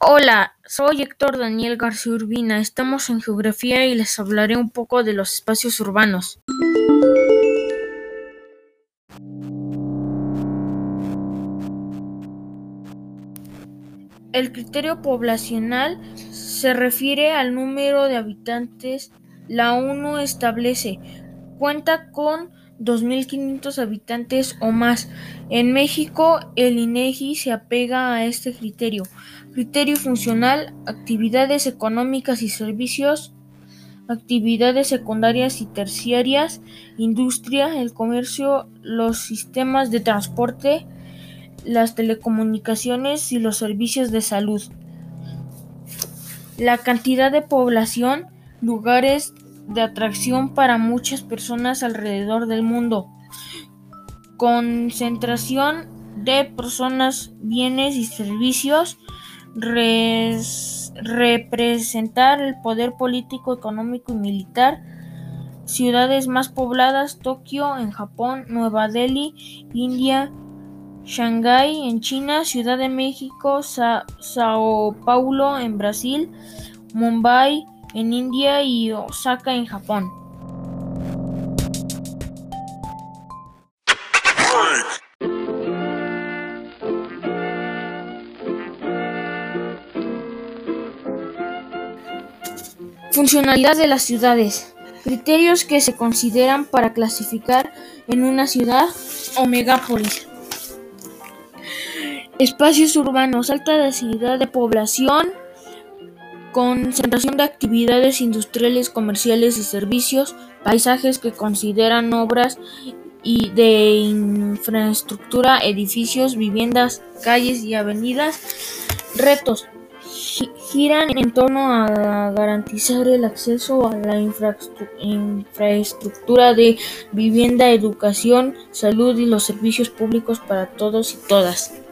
Hola, soy Héctor Daniel García Urbina, estamos en Geografía y les hablaré un poco de los espacios urbanos. El criterio poblacional se refiere al número de habitantes. La ONU establece cuenta con 2.500 habitantes o más. En México, el INEGI se apega a este criterio. Criterio funcional, actividades económicas y servicios, actividades secundarias y terciarias, industria, el comercio, los sistemas de transporte, las telecomunicaciones y los servicios de salud. La cantidad de población, lugares de atracción para muchas personas alrededor del mundo. Concentración de personas, bienes y servicios. representar el poder político, económico y militar. Ciudades más pobladas, Tokio en Japón, Nueva Delhi, India, Shanghái en China, Ciudad de México, Sao Paulo en Brasil, Mumbai en India y Osaka en Japón. Funcionalidad de las ciudades. Criterios que se consideran para clasificar en una ciudad o megápolis. Espacios urbanos, alta densidad de población, Concentración de actividades industriales, comerciales y servicios, paisajes que consideran obras y de infraestructura, edificios, viviendas, calles y avenidas. Retos giran en torno a garantizar el acceso a la infraestructura de vivienda, educación, salud y los servicios públicos para todos y todas.